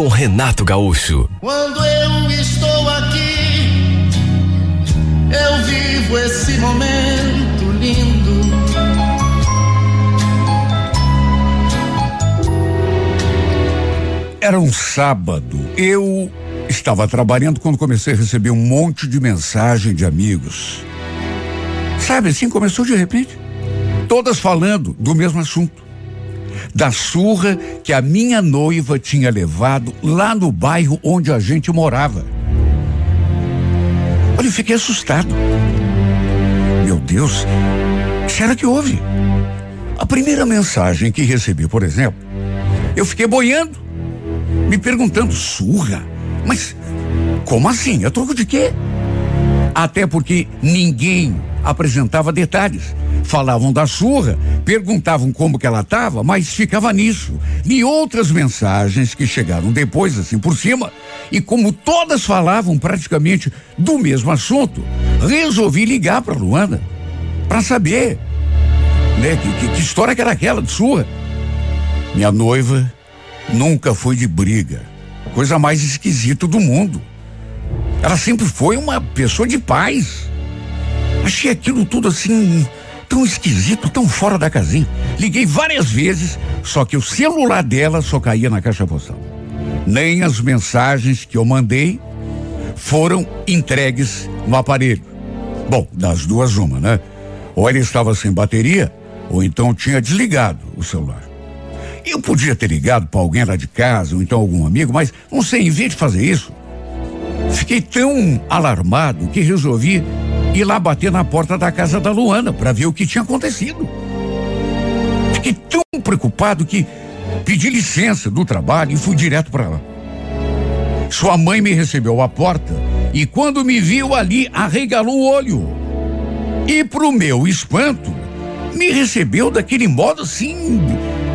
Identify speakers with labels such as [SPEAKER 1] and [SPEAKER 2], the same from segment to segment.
[SPEAKER 1] com Renato Gaúcho.
[SPEAKER 2] Quando eu estou aqui, eu vivo esse momento lindo.
[SPEAKER 3] Era um sábado. Eu estava trabalhando quando comecei a receber um monte de mensagem de amigos. Sabe assim, começou de repente. Todas falando do mesmo assunto. Da surra que a minha noiva tinha levado lá no bairro onde a gente morava. Olha, eu fiquei assustado. Meu Deus, será que houve? A primeira mensagem que recebi, por exemplo, eu fiquei boiando, me perguntando, surra? Mas como assim? É troco de quê? Até porque ninguém apresentava detalhes. Falavam da surra, perguntavam como que ela estava, mas ficava nisso. E outras mensagens que chegaram depois, assim por cima, e como todas falavam praticamente do mesmo assunto, resolvi ligar para Luana para saber, né, que, que, que história que era aquela de surra. Minha noiva nunca foi de briga, coisa mais esquisita do mundo. Ela sempre foi uma pessoa de paz. Achei aquilo tudo assim tão esquisito, tão fora da casinha. Liguei várias vezes, só que o celular dela só caía na caixa postal. Nem as mensagens que eu mandei foram entregues no aparelho. Bom, das duas uma, né? Ou ele estava sem bateria, ou então tinha desligado o celular. Eu podia ter ligado para alguém lá de casa, ou então algum amigo, mas não sei, em vez de fazer isso, fiquei tão alarmado que resolvi ir lá bater na porta da casa da Luana para ver o que tinha acontecido. Fiquei tão preocupado que pedi licença do trabalho e fui direto para lá. Sua mãe me recebeu à porta e quando me viu ali arregalou o olho. E pro meu espanto, me recebeu daquele modo assim,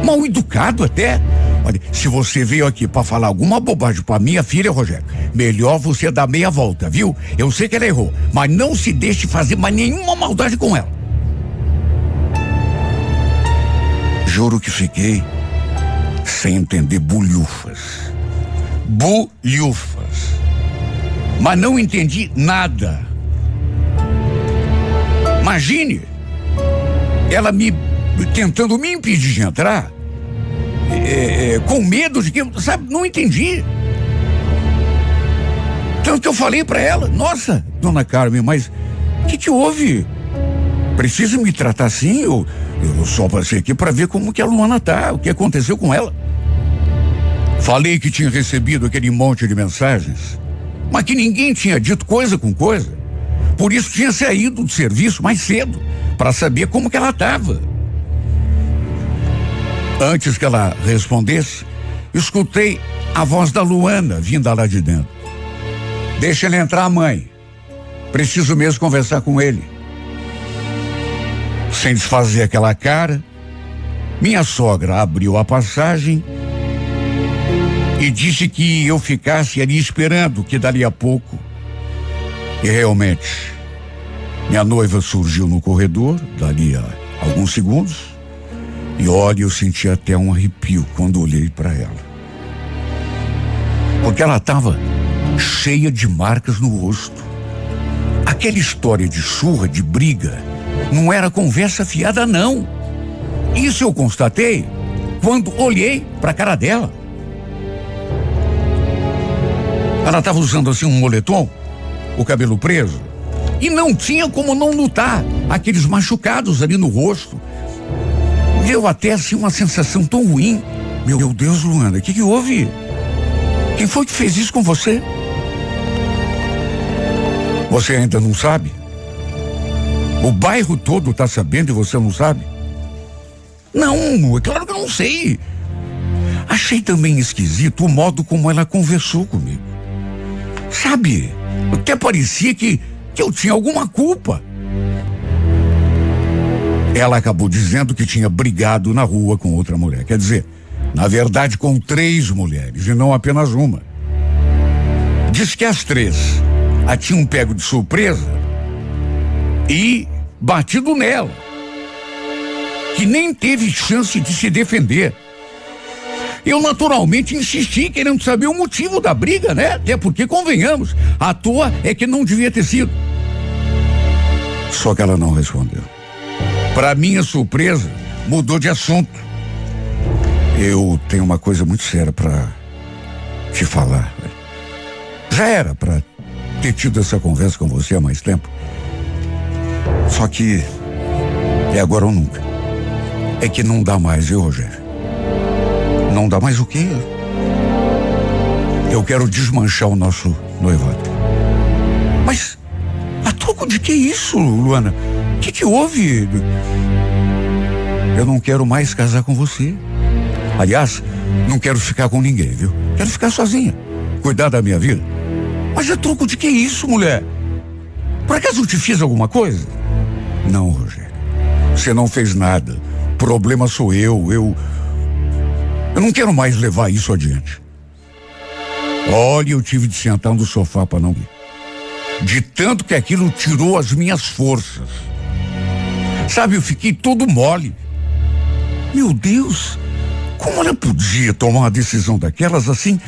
[SPEAKER 3] mal educado até. Olha, se você veio aqui para falar alguma bobagem para minha filha, Rogério, melhor você dar meia volta, viu? Eu sei que ela errou, mas não se deixe fazer mais nenhuma maldade com ela. Juro que fiquei sem entender bulhufas. Bulhufas. Mas não entendi nada. Imagine ela me tentando me impedir de entrar, é, é, com medo de que, sabe, não entendi. Tanto que eu falei para ela, nossa, dona Carmen, mas o que, que houve? Precisa me tratar assim? Eu, eu só passei aqui para ver como que a Luana tá, o que aconteceu com ela. Falei que tinha recebido aquele monte de mensagens, mas que ninguém tinha dito coisa com coisa. Por isso tinha saído do serviço mais cedo para saber como que ela estava. Antes que ela respondesse, escutei a voz da Luana vinda lá de dentro. Deixa ele entrar, mãe. Preciso mesmo conversar com ele. Sem desfazer aquela cara, minha sogra abriu a passagem e disse que eu ficasse ali esperando, que dali a pouco. E realmente, minha noiva surgiu no corredor, dali a alguns segundos, e olha, eu senti até um arrepio quando olhei para ela. Porque ela estava cheia de marcas no rosto. Aquela história de surra, de briga, não era conversa fiada, não. Isso eu constatei quando olhei para a cara dela. Ela estava usando assim um moletom, o cabelo preso, e não tinha como não notar aqueles machucados ali no rosto. Deu até assim uma sensação tão ruim. Meu Deus, Luana, o que, que houve? Quem foi que fez isso com você? Você ainda não sabe? O bairro todo está sabendo e você não sabe? Não, é claro que eu não sei. Achei também esquisito o modo como ela conversou comigo. Sabe? Até parecia que, que eu tinha alguma culpa. Ela acabou dizendo que tinha brigado na rua com outra mulher. Quer dizer, na verdade, com três mulheres e não apenas uma. Diz que as três a tinham pego de surpresa e batido nela. Que nem teve chance de se defender. Eu naturalmente insisti querendo saber o motivo da briga, né? Até porque, convenhamos, a toa é que não devia ter sido. Só que ela não respondeu. Para minha surpresa, mudou de assunto. Eu tenho uma coisa muito séria para te falar. Já era para ter tido essa conversa com você há mais tempo. Só que é agora ou nunca. É que não dá mais, viu, Rogério? Não dá mais o quê? Eu quero desmanchar o nosso noivado. Mas a troco de que isso, Luana? Que, que houve? Eu não quero mais casar com você. Aliás, não quero ficar com ninguém, viu? Quero ficar sozinha. Cuidar da minha vida. Mas é troco de que isso, mulher? Por acaso eu te fiz alguma coisa? Não, Rogério. Você não fez nada. Problema sou eu. Eu. Eu não quero mais levar isso adiante. Olha, eu tive de sentar no sofá para não ir. De tanto que aquilo tirou as minhas forças. Sabe, eu fiquei todo mole. Meu Deus, como ela podia tomar uma decisão daquelas assim,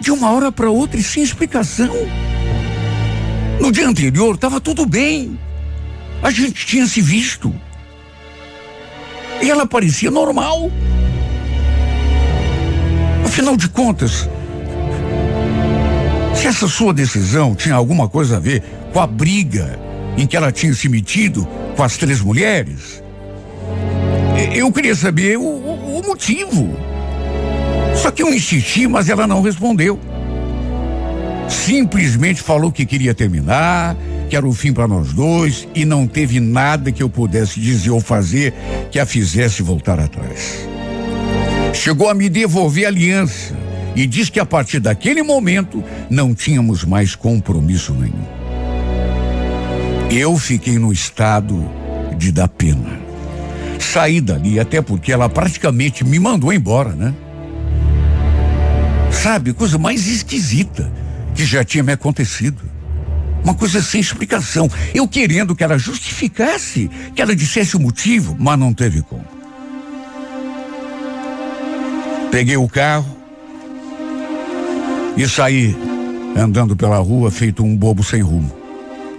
[SPEAKER 3] de uma hora para outra e sem explicação? No dia anterior estava tudo bem. A gente tinha se visto. E ela parecia normal. Afinal de contas, se essa sua decisão tinha alguma coisa a ver com a briga em que ela tinha se metido com as três mulheres, eu queria saber o, o, o motivo. Só que eu insisti, mas ela não respondeu. Simplesmente falou que queria terminar, que era o fim para nós dois e não teve nada que eu pudesse dizer ou fazer que a fizesse voltar atrás. Chegou a me devolver a aliança e disse que a partir daquele momento não tínhamos mais compromisso nenhum. Eu fiquei no estado de dar pena. Saí dali, até porque ela praticamente me mandou embora, né? Sabe, coisa mais esquisita que já tinha me acontecido. Uma coisa sem explicação. Eu querendo que ela justificasse, que ela dissesse o motivo, mas não teve como. Peguei o carro e saí andando pela rua feito um bobo sem rumo.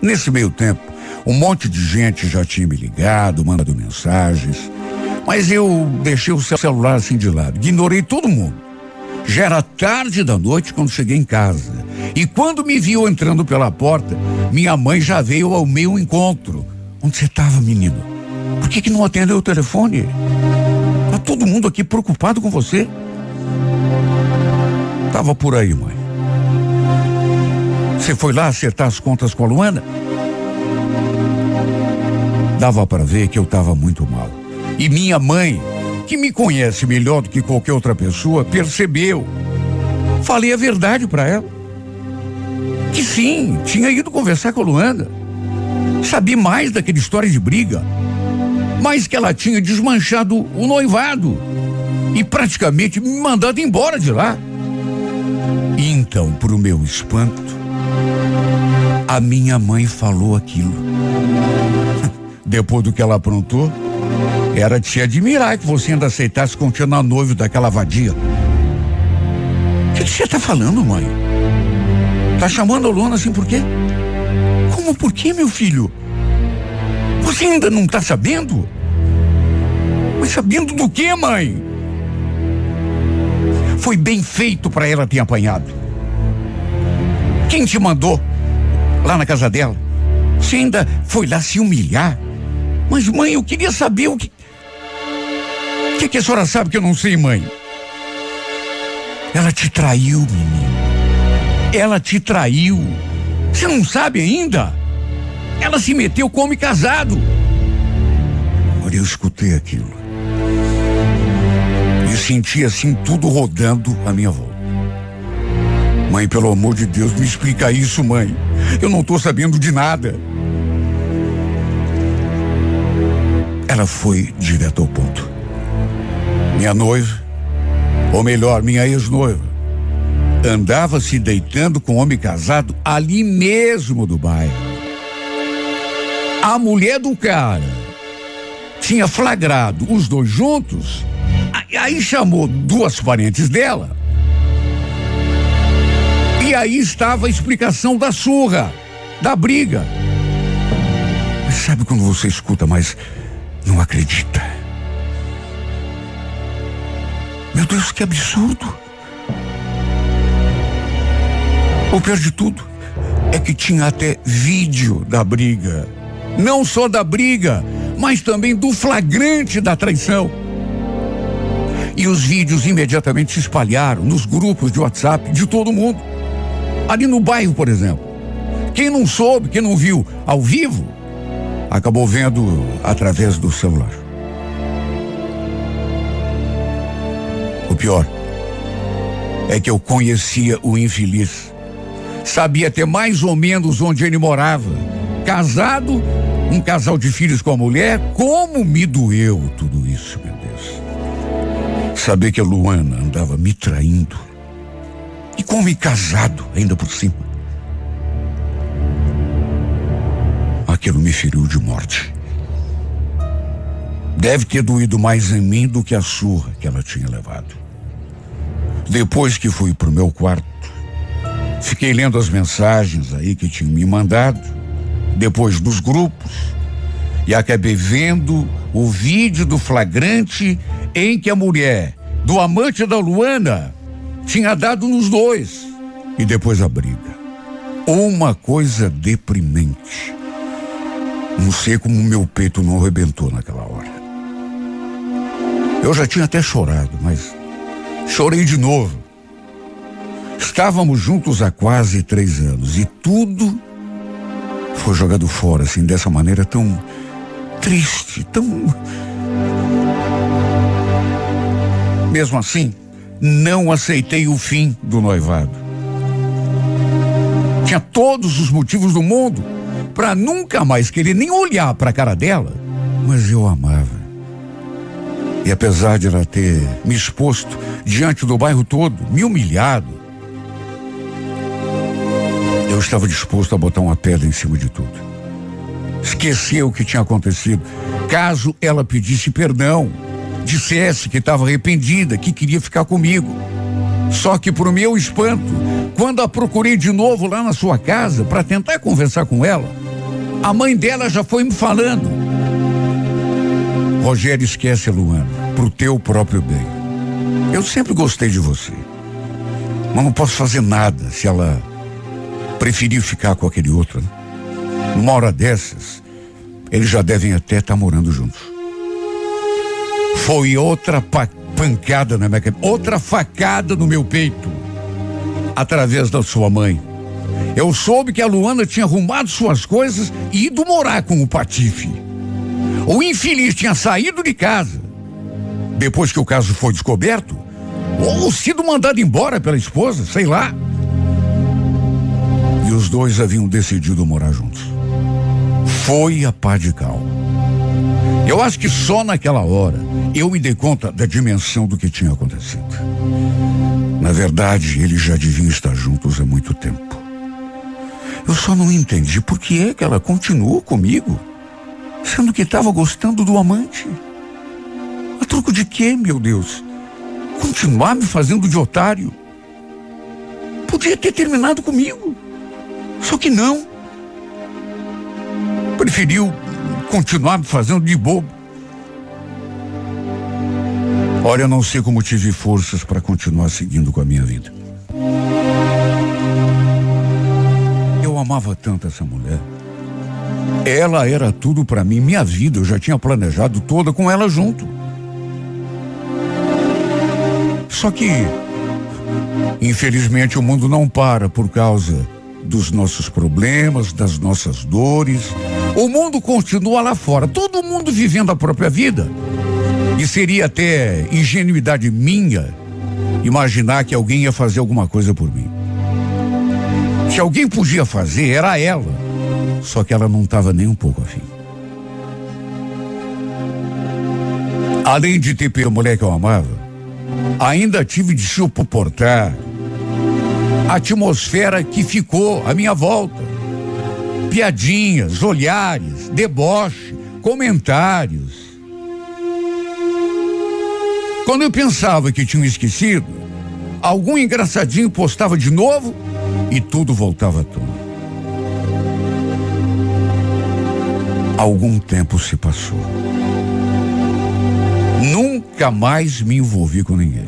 [SPEAKER 3] Nesse meio tempo, um monte de gente já tinha me ligado, mandado mensagens, mas eu deixei o celular assim de lado, ignorei todo mundo. Já era tarde da noite quando cheguei em casa. E quando me viu entrando pela porta, minha mãe já veio ao meu encontro. Onde você estava, menino? Por que, que não atendeu o telefone? Tá todo mundo aqui preocupado com você. Tava por aí, mãe. Você foi lá acertar as contas com a Luana? Dava para ver que eu estava muito mal. E minha mãe, que me conhece melhor do que qualquer outra pessoa, percebeu. Falei a verdade para ela. Que sim, tinha ido conversar com a Luana. Sabia mais daquela história de briga. Mais que ela tinha desmanchado o noivado. E praticamente me mandado embora de lá. Então, para o meu espanto, a minha mãe falou aquilo. Depois do que ela aprontou, era de se admirar que você ainda aceitasse continuar noivo daquela vadia. O que você está falando, mãe? Tá chamando a Luana assim por quê? Como por quê, meu filho? Você ainda não está sabendo? Mas sabendo do que, mãe? Foi bem feito para ela ter apanhado. Quem te mandou lá na casa dela? Você ainda foi lá se humilhar? Mas, mãe, eu queria saber o que. O que, que a senhora sabe que eu não sei, mãe? Ela te traiu, menino. Ela te traiu. Você não sabe ainda? Ela se meteu como casado. Olha, eu escutei aquilo. E senti assim tudo rodando à minha volta. Mãe, pelo amor de Deus, me explica isso, mãe. Eu não estou sabendo de nada. Ela foi direto ao ponto. Minha noiva, ou melhor, minha ex-noiva, andava se deitando com um homem casado ali mesmo do bairro. A mulher do cara tinha flagrado os dois juntos, aí chamou duas parentes dela. Aí estava a explicação da surra, da briga. Mas sabe quando você escuta, mas não acredita? Meu Deus, que absurdo! O pior de tudo é que tinha até vídeo da briga. Não só da briga, mas também do flagrante da traição. E os vídeos imediatamente se espalharam nos grupos de WhatsApp de todo mundo. Ali no bairro, por exemplo. Quem não soube, quem não viu ao vivo, acabou vendo através do celular. O pior é que eu conhecia o infeliz. Sabia até mais ou menos onde ele morava. Casado, um casal de filhos com a mulher. Como me doeu tudo isso, meu Deus. Saber que a Luana andava me traindo. E com me casado, ainda por cima. Aquilo me feriu de morte. Deve ter doído mais em mim do que a surra que ela tinha levado. Depois que fui pro meu quarto, fiquei lendo as mensagens aí que tinham me mandado, depois dos grupos, e acabei vendo o vídeo do flagrante em que a mulher do amante da Luana tinha dado nos dois. E depois a briga. Uma coisa deprimente. Não sei como meu peito não arrebentou naquela hora. Eu já tinha até chorado, mas chorei de novo. Estávamos juntos há quase três anos e tudo foi jogado fora, assim, dessa maneira tão triste, tão. Mesmo assim, não aceitei o fim do noivado. Tinha todos os motivos do mundo para nunca mais querer nem olhar para a cara dela, mas eu amava. E apesar de ela ter me exposto diante do bairro todo, me humilhado, eu estava disposto a botar uma pedra em cima de tudo. Esquecer o que tinha acontecido. Caso ela pedisse perdão, dissesse que estava arrependida, que queria ficar comigo. Só que, para o meu espanto, quando a procurei de novo lá na sua casa para tentar conversar com ela, a mãe dela já foi me falando. Rogério, esquece a Luana, pro teu próprio bem. Eu sempre gostei de você. Mas não posso fazer nada se ela preferiu ficar com aquele outro. Né? Hora dessas, eles já devem até estar tá morando juntos. Foi outra pancada na minha cabeça, outra facada no meu peito, através da sua mãe. Eu soube que a Luana tinha arrumado suas coisas e ido morar com o Patife. O infeliz tinha saído de casa. Depois que o caso foi descoberto, ou sido mandado embora pela esposa, sei lá. E os dois haviam decidido morar juntos. Foi a pá de cal. Eu acho que só naquela hora eu me dei conta da dimensão do que tinha acontecido. Na verdade, eles já deviam estar juntos há muito tempo. Eu só não entendi por que é que ela continuou comigo, sendo que estava gostando do amante. A troco de quê, meu Deus? Continuar me fazendo de otário? Podia ter terminado comigo. Só que não. Preferiu continuar me fazendo de bobo. Olha, eu não sei como tive forças para continuar seguindo com a minha vida. Eu amava tanto essa mulher. Ela era tudo para mim, minha vida, eu já tinha planejado toda com ela junto. Só que, infelizmente, o mundo não para por causa dos nossos problemas, das nossas dores. O mundo continua lá fora, todo mundo vivendo a própria vida. E seria até ingenuidade minha imaginar que alguém ia fazer alguma coisa por mim. Se alguém podia fazer, era ela. Só que ela não estava nem um pouco afim. Além de ter pela mulher que eu amava, ainda tive de suportar a atmosfera que ficou à minha volta. Piadinhas, olhares, deboche, comentários. Quando eu pensava que tinham esquecido, algum engraçadinho postava de novo e tudo voltava à tona. Algum tempo se passou. Nunca mais me envolvi com ninguém.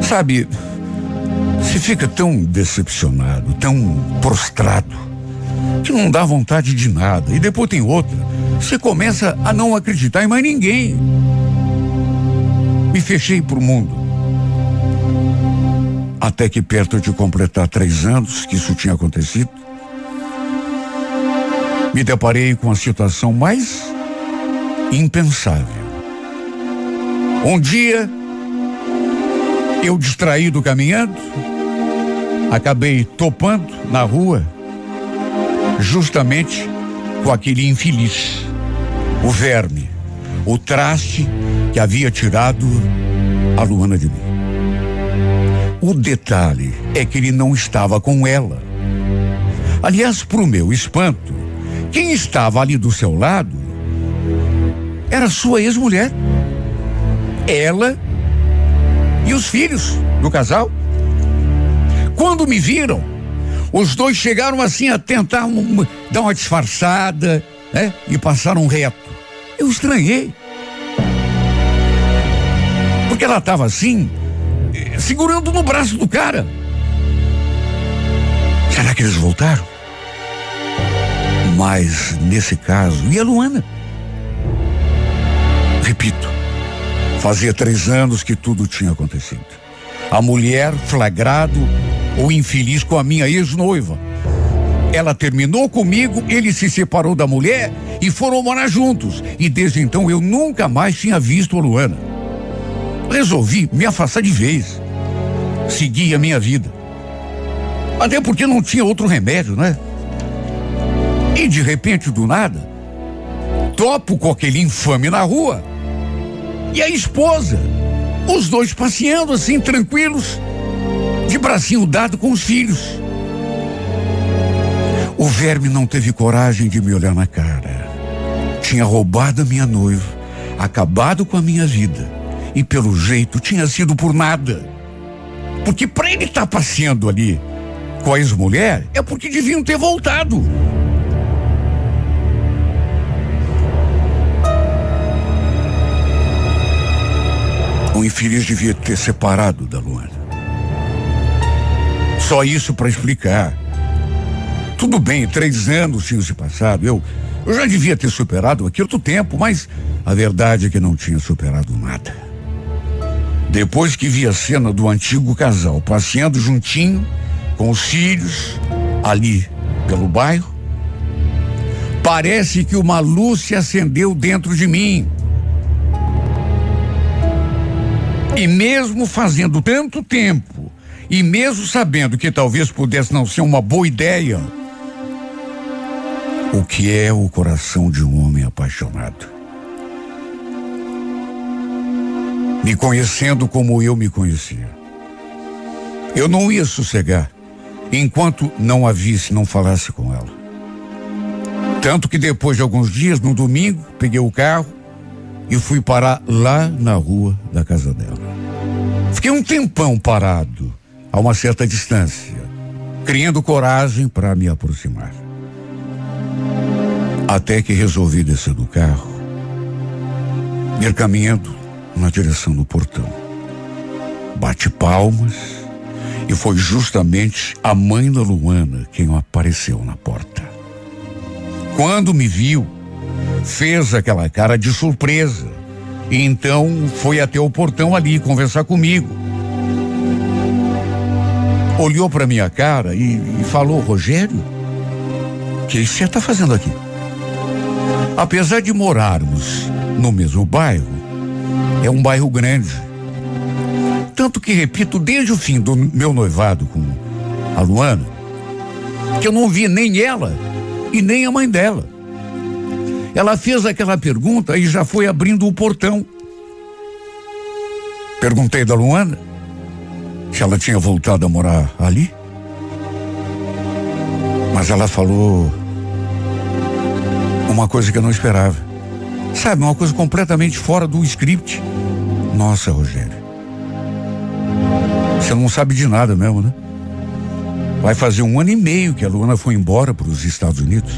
[SPEAKER 3] Sabe, se fica tão decepcionado, tão prostrado, que não dá vontade de nada. E depois tem outra. Você começa a não acreditar em mais ninguém. Me fechei pro mundo. Até que perto de completar três anos que isso tinha acontecido, me deparei com a situação mais impensável. Um dia, eu distraído caminhando, acabei topando na rua, justamente com aquele infeliz, o verme, o traste que havia tirado a Luana de mim. O detalhe é que ele não estava com ela. Aliás, para o meu espanto, quem estava ali do seu lado era sua ex-mulher. Ela e os filhos do casal. Quando me viram, os dois chegaram assim a tentar um, dar uma disfarçada, né? E passaram reto. Eu estranhei. Porque ela estava assim, segurando no braço do cara. Será que eles voltaram? Mas nesse caso, e a Luana? Repito, fazia três anos que tudo tinha acontecido. A mulher flagrado ou infeliz com a minha ex-noiva. Ela terminou comigo, ele se separou da mulher e foram morar juntos. E desde então eu nunca mais tinha visto a Luana. Resolvi me afastar de vez. Seguir a minha vida. Até porque não tinha outro remédio, né? E de repente, do nada, topo com aquele infame na rua. E a esposa, os dois passeando assim, tranquilos, de bracinho dado com os filhos. O verme não teve coragem de me olhar na cara. Tinha roubado a minha noiva, acabado com a minha vida. E pelo jeito tinha sido por nada. Porque para ele estar tá passeando ali com a ex-mulher é porque deviam ter voltado. O infeliz devia ter separado da Luana. Só isso para explicar. Tudo bem, três anos tinham se passado. Eu, eu já devia ter superado aquilo outro tempo, mas a verdade é que não tinha superado nada. Depois que vi a cena do antigo casal passeando juntinho com os filhos ali pelo bairro, parece que uma luz se acendeu dentro de mim. E mesmo fazendo tanto tempo, e mesmo sabendo que talvez pudesse não ser uma boa ideia, o que é o coração de um homem apaixonado? Me conhecendo como eu me conhecia. Eu não ia sossegar enquanto não a visse, não falasse com ela. Tanto que depois de alguns dias, no domingo, peguei o carro e fui parar lá na rua da casa dela. Fiquei um tempão parado, a uma certa distância, criando coragem para me aproximar. Até que resolvi descer do carro, ir caminhando na direção do portão. Bate palmas e foi justamente a mãe da Luana quem apareceu na porta. Quando me viu, fez aquela cara de surpresa. E então foi até o portão ali conversar comigo. Olhou para minha cara e, e falou: Rogério, o que você está fazendo aqui? Apesar de morarmos no mesmo bairro, é um bairro grande. Tanto que, repito, desde o fim do meu noivado com a Luana, que eu não vi nem ela e nem a mãe dela. Ela fez aquela pergunta e já foi abrindo o portão. Perguntei da Luana se ela tinha voltado a morar ali. Mas ela falou uma coisa que eu não esperava. Sabe, uma coisa completamente fora do script. Nossa, Rogério. Você não sabe de nada mesmo, né? Vai fazer um ano e meio que a Luana foi embora para os Estados Unidos.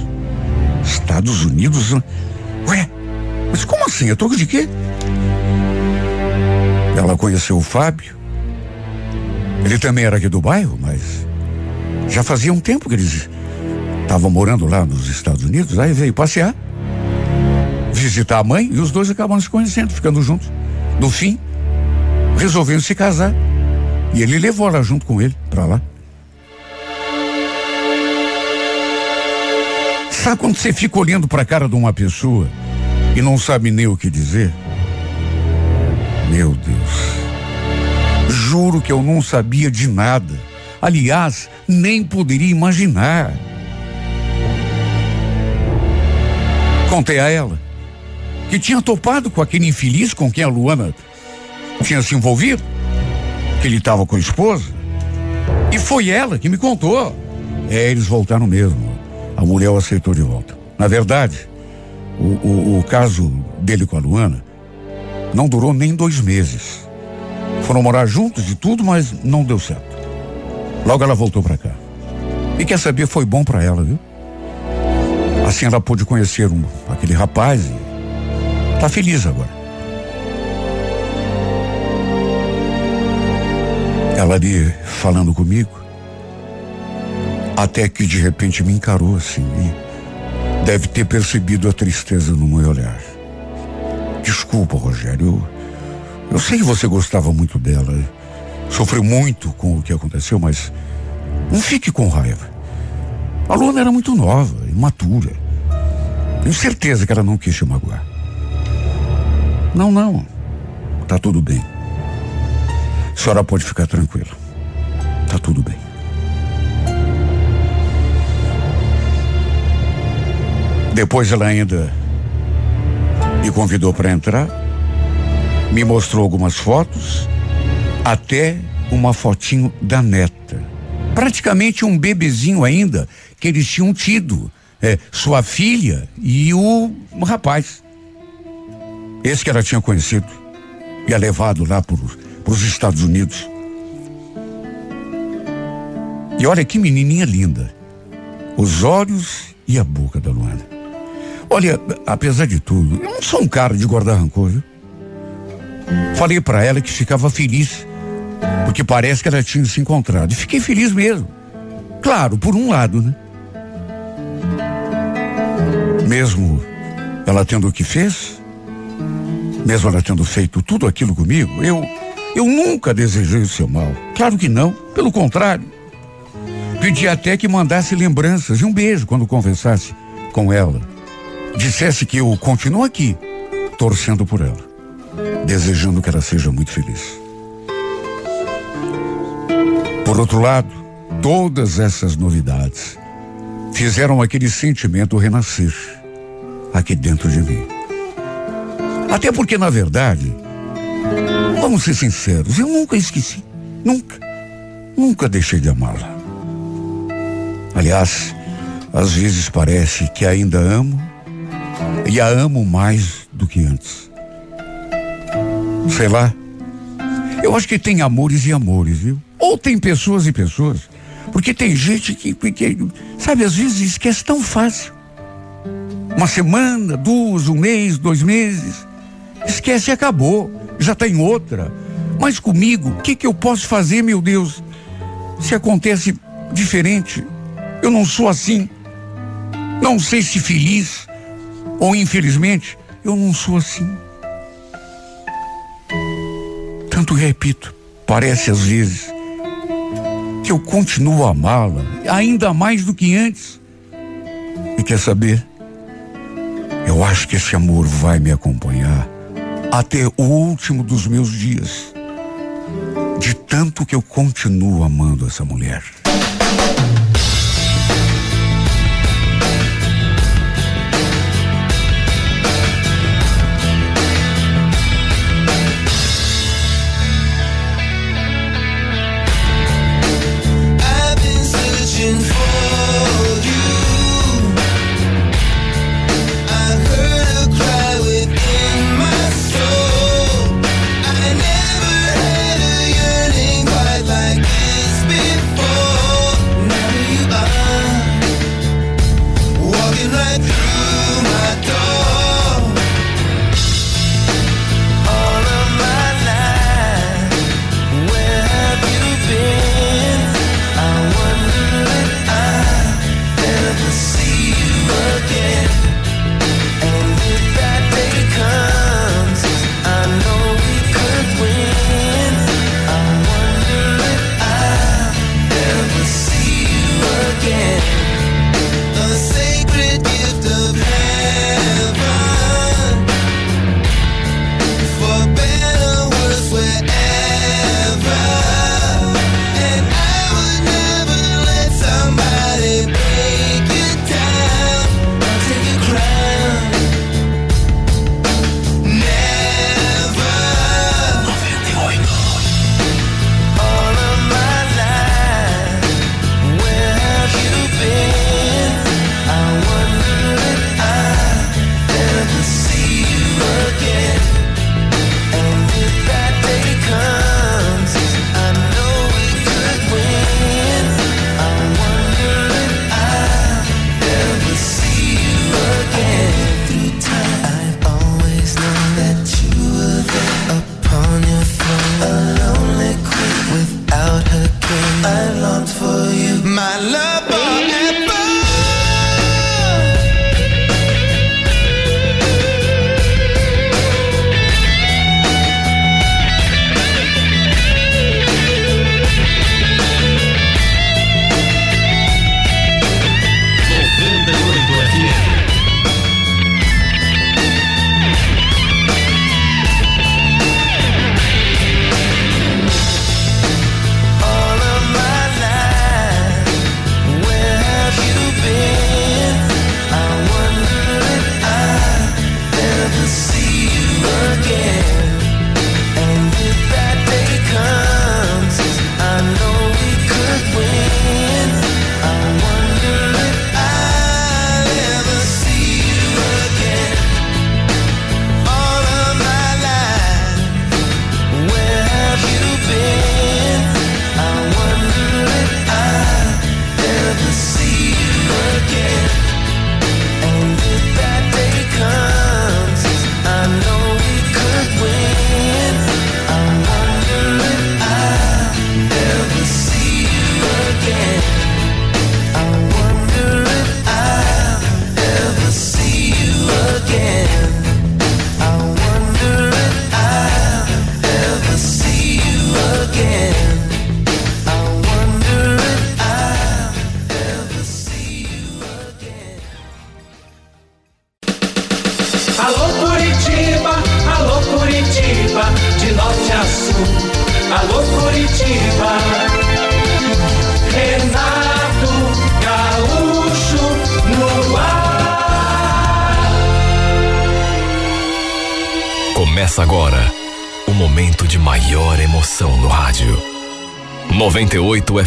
[SPEAKER 3] Estados Unidos? Ué, mas como assim? É troco de quê? Ela conheceu o Fábio. Ele também era aqui do bairro, mas já fazia um tempo que eles estavam morando lá nos Estados Unidos. Aí veio passear, visitar a mãe e os dois acabaram se conhecendo, ficando juntos. No fim, resolveram se casar. E ele levou ela junto com ele para lá. Sabe quando você fica olhando para a cara de uma pessoa e não sabe nem o que dizer? Meu Deus. Juro que eu não sabia de nada. Aliás, nem poderia imaginar. Contei a ela que tinha topado com aquele infeliz com quem a Luana tinha se envolvido, que ele estava com a esposa. E foi ela que me contou. É, eles voltaram mesmo. A mulher o aceitou de volta. Na verdade, o, o, o caso dele com a Luana não durou nem dois meses. Foram morar juntos e tudo, mas não deu certo. Logo ela voltou para cá. E quer saber, foi bom para ela, viu? Assim ela pôde conhecer um, aquele rapaz tá feliz agora. Ela ali falando comigo, até que de repente me encarou assim e deve ter percebido a tristeza no meu olhar. Desculpa, Rogério. Eu, eu sei que você gostava muito dela. Sofreu muito com o que aconteceu, mas não fique com raiva. A Luna era muito nova, imatura. Tenho certeza que ela não quis te magoar. Não, não. Tá tudo bem. A senhora pode ficar tranquila. Tá tudo bem. Depois ela ainda me convidou para entrar, me mostrou algumas fotos, até uma fotinho da neta. Praticamente um bebezinho ainda que eles tinham tido. É, sua filha e o rapaz. Esse que ela tinha conhecido. E a levado lá para os Estados Unidos. E olha que menininha linda. Os olhos e a boca da Luana. Olha, apesar de tudo, eu não sou um cara de guardar rancor, viu? Falei para ela que ficava feliz, porque parece que ela tinha se encontrado. E fiquei feliz mesmo. Claro, por um lado, né? Mesmo ela tendo o que fez, mesmo ela tendo feito tudo aquilo comigo, eu, eu nunca desejei o seu mal. Claro que não, pelo contrário. Pedi até que mandasse lembranças e um beijo quando conversasse com ela dissesse que eu continuo aqui, torcendo por ela, desejando que ela seja muito feliz. Por outro lado, todas essas novidades fizeram aquele sentimento renascer aqui dentro de mim. Até porque, na verdade, vamos ser sinceros, eu nunca esqueci. Nunca. Nunca deixei de amá-la. Aliás, às vezes parece que ainda amo e a amo mais do que antes. Sei lá. Eu acho que tem amores e amores, viu? Ou tem pessoas e pessoas. Porque tem gente que, que sabe, às vezes esquece tão fácil. Uma semana, duas, um mês, dois meses. Esquece e acabou. Já tem outra. Mas comigo, o que, que eu posso fazer, meu Deus? Se acontece diferente, eu não sou assim. Não sei se feliz, ou infelizmente, eu não sou assim. Tanto repito, parece às vezes que eu continuo a amá-la, ainda mais do que antes. E quer saber? Eu acho que esse amor vai me acompanhar até o último dos meus dias. De tanto que eu continuo amando essa mulher.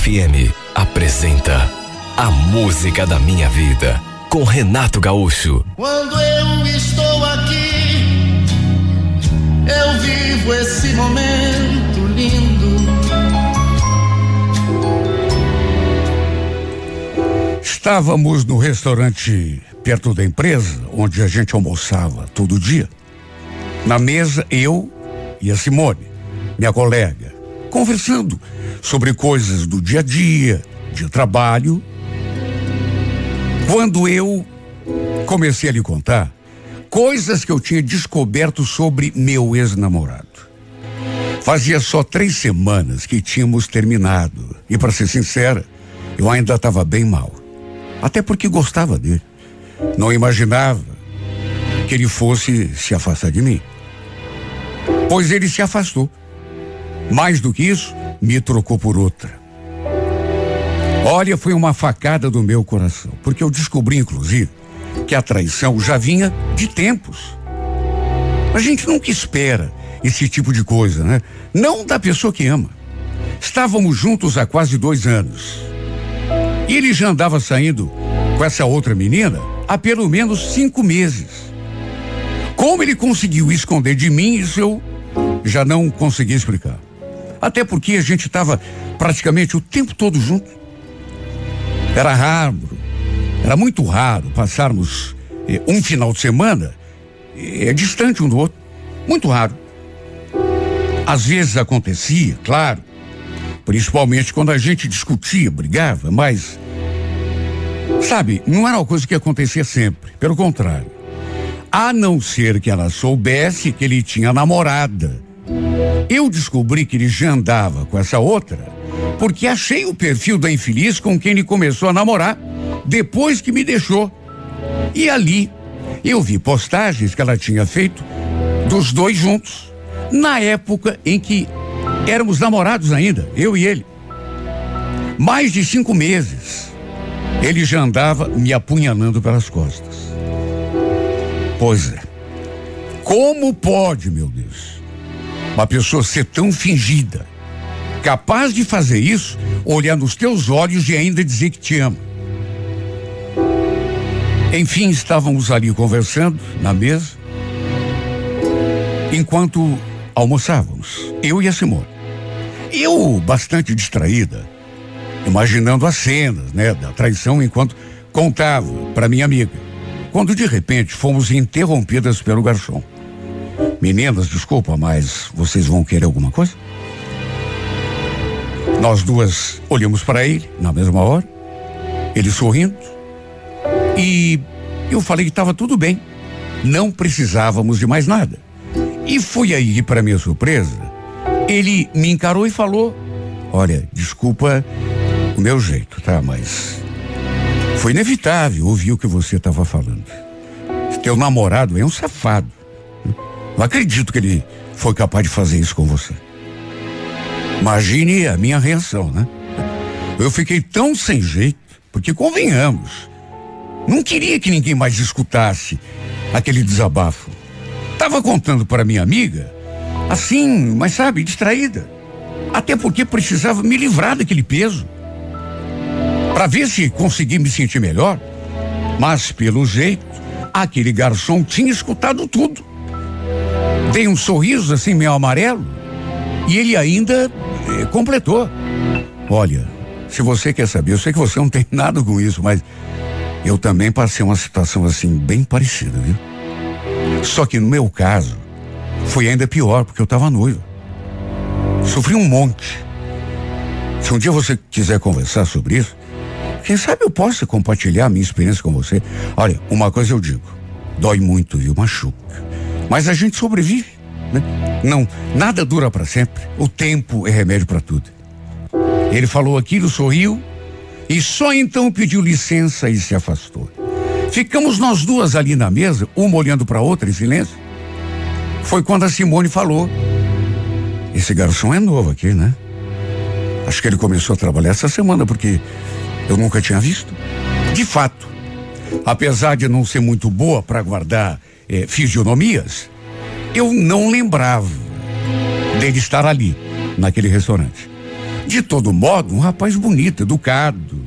[SPEAKER 1] FM apresenta A Música da Minha Vida com Renato Gaúcho.
[SPEAKER 2] Quando eu estou aqui, eu vivo esse momento lindo.
[SPEAKER 3] Estávamos no restaurante perto da empresa, onde a gente almoçava todo dia. Na mesa, eu e a Simone, minha colega, conversando sobre coisas do dia a dia, de trabalho. Quando eu comecei a lhe contar coisas que eu tinha descoberto sobre meu ex-namorado. Fazia só três semanas que tínhamos terminado. E, para ser sincera, eu ainda estava bem mal. Até porque gostava dele. Não imaginava que ele fosse se afastar de mim. Pois ele se afastou. Mais do que isso, me trocou por outra. Olha, foi uma facada do meu coração, porque eu descobri, inclusive, que a traição já vinha de tempos. A gente nunca espera esse tipo de coisa, né? Não da pessoa que ama. Estávamos juntos há quase dois anos. E ele já andava saindo com essa outra menina há pelo menos cinco meses. Como ele conseguiu esconder de mim, isso eu já não consegui explicar. Até porque a gente estava praticamente o tempo todo junto. Era raro, era muito raro passarmos eh, um final de semana eh, distante um do outro. Muito raro. Às vezes acontecia, claro, principalmente quando a gente discutia, brigava, mas. Sabe, não era uma coisa que acontecia sempre. Pelo contrário. A não ser que ela soubesse que ele tinha namorada. Eu descobri que ele já andava com essa outra porque achei o perfil da infeliz com quem ele começou a namorar depois que me deixou. E ali eu vi postagens que ela tinha feito dos dois juntos, na época em que éramos namorados ainda, eu e ele. Mais de cinco meses. Ele já andava me apunhalando pelas costas. Pois é. Como pode, meu Deus, uma pessoa ser tão fingida, capaz de fazer isso, olhar nos teus olhos e ainda dizer que te ama? Enfim, estávamos ali conversando na mesa, enquanto almoçávamos, eu e a Simone. Eu, bastante distraída, imaginando as cenas, né, da traição enquanto contava para minha amiga. Quando de repente fomos interrompidas pelo garçom. Meninas, desculpa, mas vocês vão querer alguma coisa? Nós duas olhamos para ele na mesma hora, ele sorrindo, e eu falei que estava tudo bem, não precisávamos de mais nada. E foi aí, para minha surpresa, ele me encarou e falou: Olha, desculpa o meu jeito, tá? Mas foi inevitável ouvir o que você estava falando. Teu namorado é um safado. Não acredito que ele foi capaz de fazer isso com você. Imagine a minha reação, né? Eu fiquei tão sem jeito, porque convenhamos, não queria que ninguém mais escutasse aquele desabafo. Tava contando para minha amiga, assim, mas sabe, distraída. Até porque precisava me livrar daquele peso. Para ver se conseguia me sentir melhor. Mas, pelo jeito, aquele garçom tinha escutado tudo. Dei um sorriso assim meio amarelo e ele ainda eh, completou. Olha, se você quer saber, eu sei que você não tem nada com isso, mas eu também passei uma situação assim bem parecida, viu? Só que no meu caso foi ainda pior porque eu estava noivo. Sofri um monte. Se um dia você quiser conversar sobre isso, quem sabe eu possa compartilhar a minha experiência com você. Olha, uma coisa eu digo, dói muito, viu? Machuca. Mas a gente sobrevive, né? Não, nada dura para sempre. O tempo é remédio para tudo. Ele falou aquilo, sorriu e só então pediu licença e se afastou. Ficamos nós duas ali na mesa, uma olhando para outra em silêncio. Foi quando a Simone falou: esse garçom é novo aqui, né? Acho que ele começou a trabalhar essa semana porque eu nunca tinha visto. De fato, apesar de não ser muito boa para guardar eh, fisionomias, eu não lembrava dele estar ali, naquele restaurante. De todo modo, um rapaz bonito, educado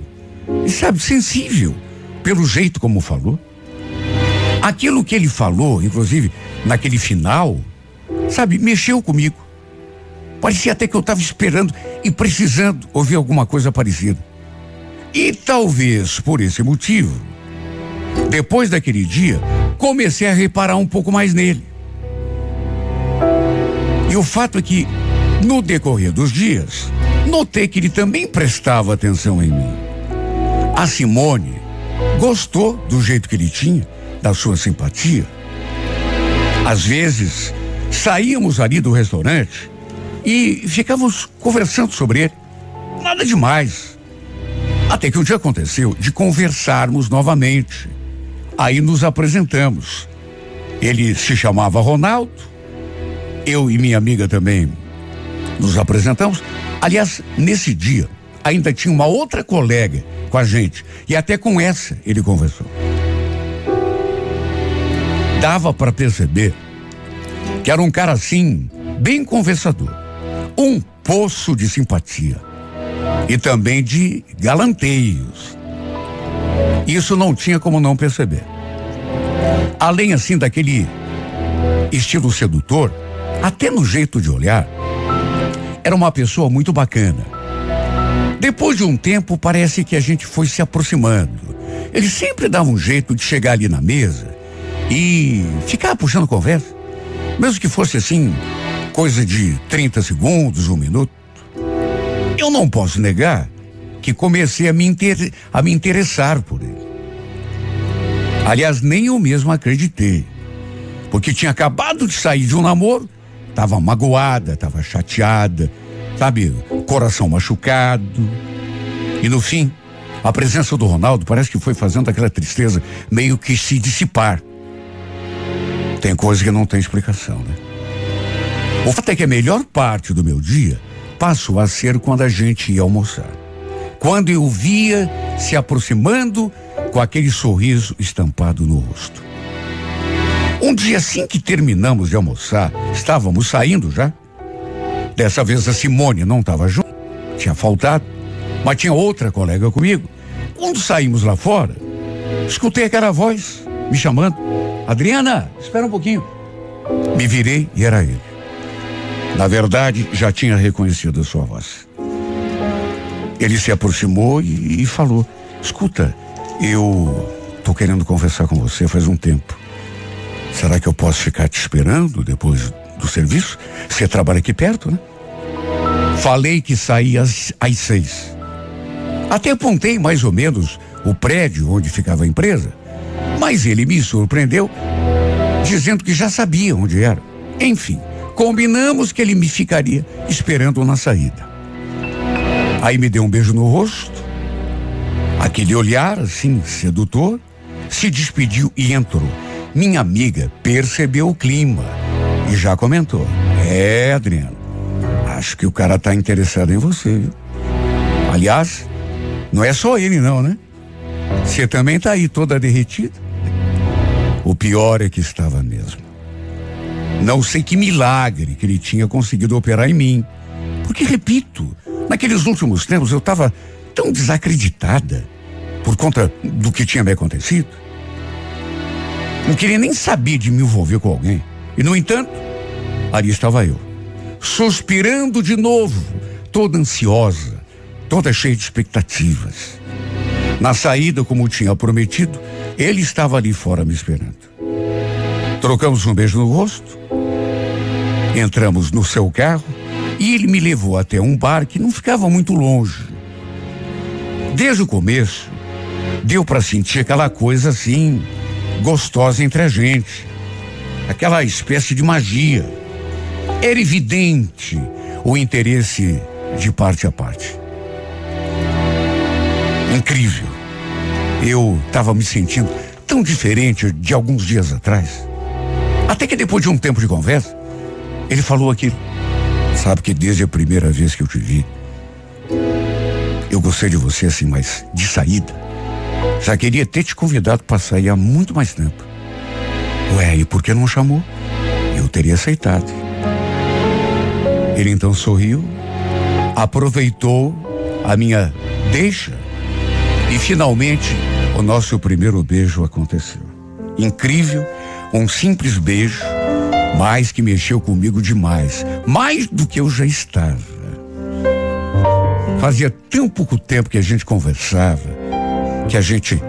[SPEAKER 3] e, sabe, sensível, pelo jeito como falou. Aquilo que ele falou, inclusive, naquele final, sabe, mexeu comigo. Parecia até que eu estava esperando e precisando ouvir alguma coisa parecida. E talvez por esse motivo, depois daquele dia, comecei a reparar um pouco mais nele. E o fato é que, no decorrer dos dias, notei que ele também prestava atenção em mim. A Simone gostou do jeito que ele tinha, da sua simpatia. Às vezes, saíamos ali do restaurante e ficávamos conversando sobre ele. Nada demais. Até que um dia aconteceu de conversarmos novamente. Aí nos apresentamos. Ele se chamava Ronaldo, eu e minha amiga também nos apresentamos. Aliás, nesse dia, ainda tinha uma outra colega com a gente. E até com essa ele conversou. Dava para perceber que era um cara assim, bem conversador. Um poço de simpatia. E também de galanteios. Isso não tinha como não perceber. Além assim daquele estilo sedutor, até no jeito de olhar, era uma pessoa muito bacana. Depois de um tempo, parece que a gente foi se aproximando. Ele sempre dava um jeito de chegar ali na mesa e ficar puxando conversa. Mesmo que fosse assim, coisa de 30 segundos, um minuto. Eu não posso negar que comecei a me, inter... a me interessar por ele. Aliás, nem eu mesmo acreditei. Porque tinha acabado de sair de um namoro Tava magoada, tava chateada, sabe? Coração machucado. E no fim, a presença do Ronaldo parece que foi fazendo aquela tristeza meio que se dissipar. Tem coisa que não tem explicação, né? O fato é que a melhor parte do meu dia passou a ser quando a gente ia almoçar. Quando eu via se aproximando com aquele sorriso estampado no rosto. Um dia assim que terminamos de almoçar, estávamos saindo já. Dessa vez a Simone não estava junto, tinha faltado, mas tinha outra colega comigo. Quando saímos lá fora, escutei aquela voz me chamando. Adriana, espera um pouquinho. Me virei e era ele. Na verdade, já tinha reconhecido a sua voz. Ele se aproximou e, e falou: Escuta, eu tô querendo conversar com você faz um tempo. Será que eu posso ficar te esperando depois do serviço? Você trabalha aqui perto, né? Falei que saía às, às seis. Até apontei mais ou menos o prédio onde ficava a empresa, mas ele me surpreendeu dizendo que já sabia onde era. Enfim, combinamos que ele me ficaria esperando na saída. Aí me deu um beijo no rosto, aquele olhar assim sedutor, se despediu e entrou. Minha amiga percebeu o clima e já comentou. É, Adriano, acho que o cara tá interessado em você, viu? Aliás, não é só ele não, né? Você também tá aí toda derretida. O pior é que estava mesmo. Não sei que milagre que ele tinha conseguido operar em mim. Porque, repito, naqueles últimos tempos eu estava tão desacreditada por conta do que tinha me acontecido. Não queria nem saber de me envolver com alguém. E, no entanto, ali estava eu, suspirando de novo, toda ansiosa, toda cheia de expectativas. Na saída, como tinha prometido, ele estava ali fora me esperando. Trocamos um beijo no rosto, entramos no seu carro e ele me levou até um bar que não ficava muito longe. Desde o começo, deu para sentir aquela coisa assim, gostosa entre a gente. Aquela espécie de magia. Era evidente o interesse de parte a parte. Incrível. Eu estava me sentindo tão diferente de alguns dias atrás. Até que depois de um tempo de conversa, ele falou aquilo. Sabe que desde a primeira vez que eu te vi, eu gostei de você assim, mas de saída. Já queria ter te convidado para sair há muito mais tempo. Ué, e por que não chamou? Eu teria aceitado. Ele então sorriu, aproveitou a minha deixa e finalmente o nosso primeiro beijo aconteceu. Incrível, um simples beijo, mas que mexeu comigo demais, mais do que eu já estava. Fazia tão pouco tempo que a gente conversava, que a gente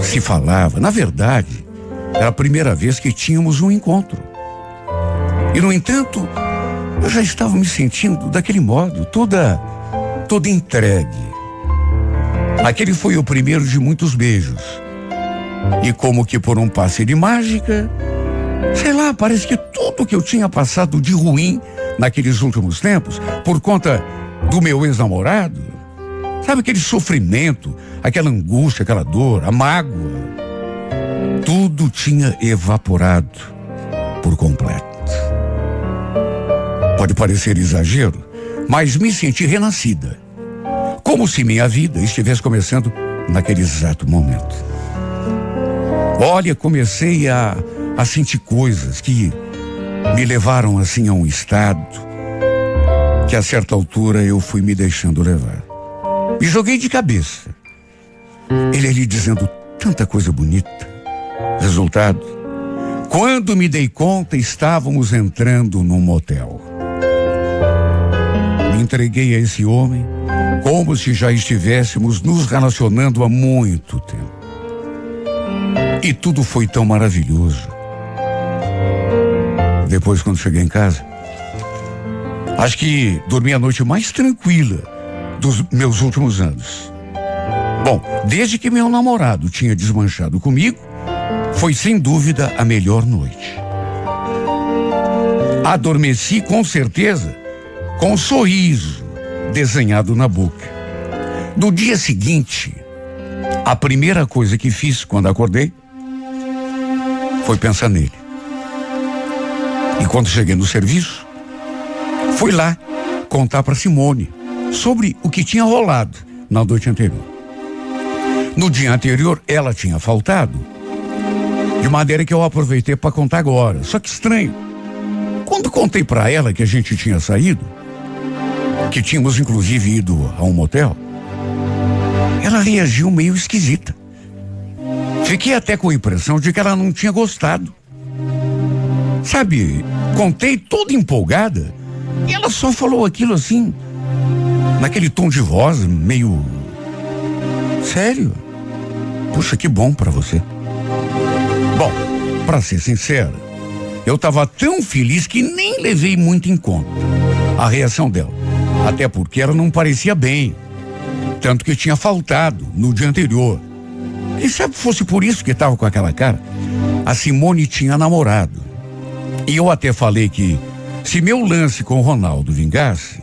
[SPEAKER 3] se falava. Na verdade, era a primeira vez que tínhamos um encontro. E, no entanto, eu já estava me sentindo daquele modo, toda, toda entregue. Aquele foi o primeiro de muitos beijos. E como que por um passe de mágica, sei lá, parece que tudo que eu tinha passado de ruim naqueles últimos tempos, por conta do meu ex-namorado, sabe aquele sofrimento, aquela angústia, aquela dor, a mágoa, tudo tinha evaporado por completo. Pode parecer exagero, mas me senti renascida. Como se minha vida estivesse começando naquele exato momento. Olha, comecei a, a sentir coisas que me levaram assim a um estado que a certa altura eu fui me deixando levar. Me joguei de cabeça. Ele ali dizendo tanta coisa bonita. Resultado, quando me dei conta, estávamos entrando num motel. Me entreguei a esse homem como se já estivéssemos nos relacionando há muito tempo. E tudo foi tão maravilhoso. Depois, quando cheguei em casa, Acho que dormi a noite mais tranquila dos meus últimos anos. Bom, desde que meu namorado tinha desmanchado comigo, foi sem dúvida a melhor noite. Adormeci com certeza com um sorriso desenhado na boca. No dia seguinte, a primeira coisa que fiz quando acordei foi pensar nele. E quando cheguei no serviço, Fui lá contar para Simone sobre o que tinha rolado na noite anterior. No dia anterior, ela tinha faltado, de maneira que eu aproveitei para contar agora. Só que estranho. Quando contei para ela que a gente tinha saído, que tínhamos inclusive ido a um motel, ela reagiu meio esquisita. Fiquei até com a impressão de que ela não tinha gostado. Sabe, contei toda empolgada e ela só falou aquilo assim, naquele tom de voz meio. Sério? Puxa, que bom para você. Bom, para ser sincera, eu estava tão feliz que nem levei muito em conta a reação dela. Até porque ela não parecia bem. Tanto que tinha faltado no dia anterior. E sabe fosse por isso que estava com aquela cara? A Simone tinha namorado. E eu até falei que se meu lance com o Ronaldo vingasse,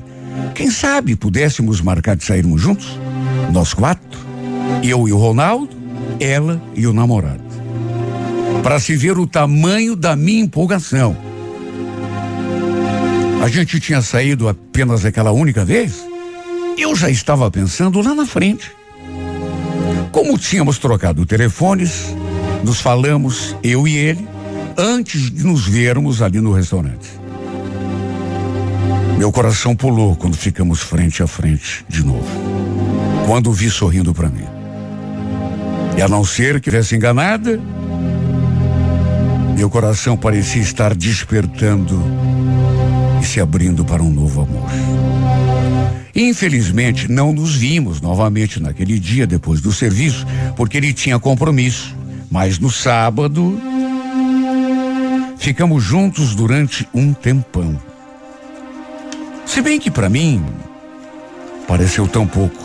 [SPEAKER 3] quem sabe pudéssemos marcar de sairmos juntos? Nós quatro? Eu e o Ronaldo, ela e o namorado. Para se ver o tamanho da minha empolgação. A gente tinha saído apenas aquela única vez? Eu já estava pensando lá na frente. Como tínhamos trocado telefones, nos falamos, eu e ele, antes de nos vermos ali no restaurante. Meu coração pulou quando ficamos frente a frente de novo. Quando vi sorrindo para mim. E a não ser que tivesse enganada, meu coração parecia estar despertando e se abrindo para um novo amor. Infelizmente, não nos vimos novamente naquele dia depois do serviço, porque ele tinha compromisso. Mas no sábado, ficamos juntos durante um tempão. Se bem que para mim pareceu tão pouco.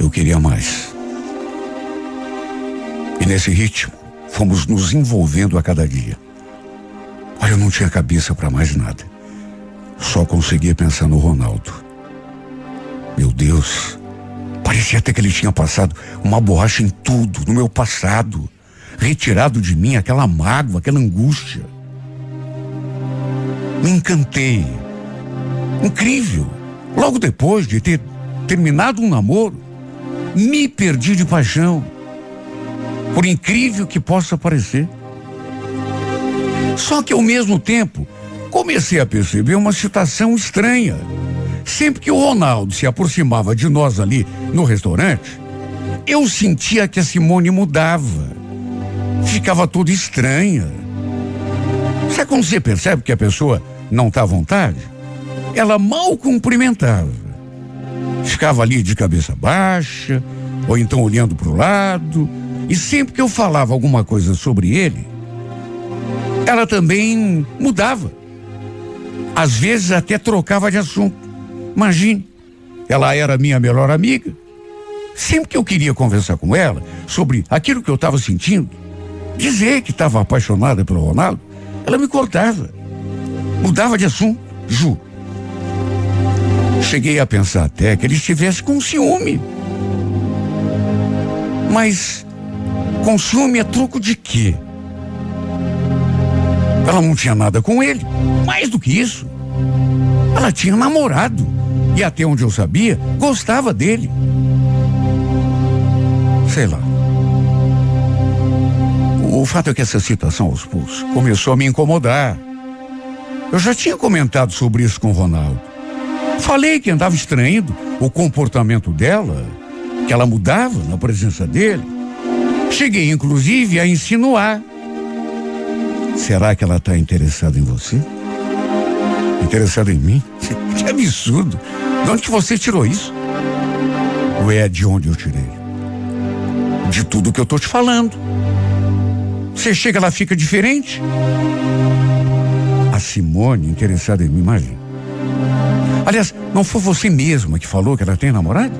[SPEAKER 3] Eu queria mais. E nesse ritmo, fomos nos envolvendo a cada dia. Olha, eu não tinha cabeça para mais nada. Só conseguia pensar no Ronaldo. Meu Deus, parecia até que ele tinha passado uma borracha em tudo, no meu passado, retirado de mim aquela mágoa, aquela angústia. Me encantei Incrível. Logo depois de ter terminado um namoro, me perdi de paixão. Por incrível que possa parecer. Só que ao mesmo tempo, comecei a perceber uma situação estranha. Sempre que o Ronaldo se aproximava de nós ali no restaurante, eu sentia que a Simone mudava. Ficava tudo estranha. Sabe quando você percebe que a pessoa não está à vontade? Ela mal cumprimentava. Ficava ali de cabeça baixa, ou então olhando para o lado. E sempre que eu falava alguma coisa sobre ele, ela também mudava. Às vezes até trocava de assunto. Imagine, ela era minha melhor amiga. Sempre que eu queria conversar com ela sobre aquilo que eu estava sentindo, dizer que estava apaixonada pelo Ronaldo, ela me cortava. Mudava de assunto, Ju. Cheguei a pensar até que ele estivesse com ciúme. Mas com ciúme é truco de quê? Ela não tinha nada com ele. Mais do que isso, ela tinha namorado. E até onde eu sabia, gostava dele. Sei lá. O fato é que essa citação aos poucos começou a me incomodar. Eu já tinha comentado sobre isso com o Ronaldo. Falei que andava estranhando o comportamento dela, que ela mudava na presença dele. Cheguei, inclusive, a insinuar. Será que ela está interessada em você? Interessada em mim? Que absurdo! De onde você tirou isso? Ou é de onde eu tirei? De tudo que eu tô te falando. Você chega, ela fica diferente. A Simone interessada em mim, imagina. Aliás, não foi você mesma que falou que ela tem namorado?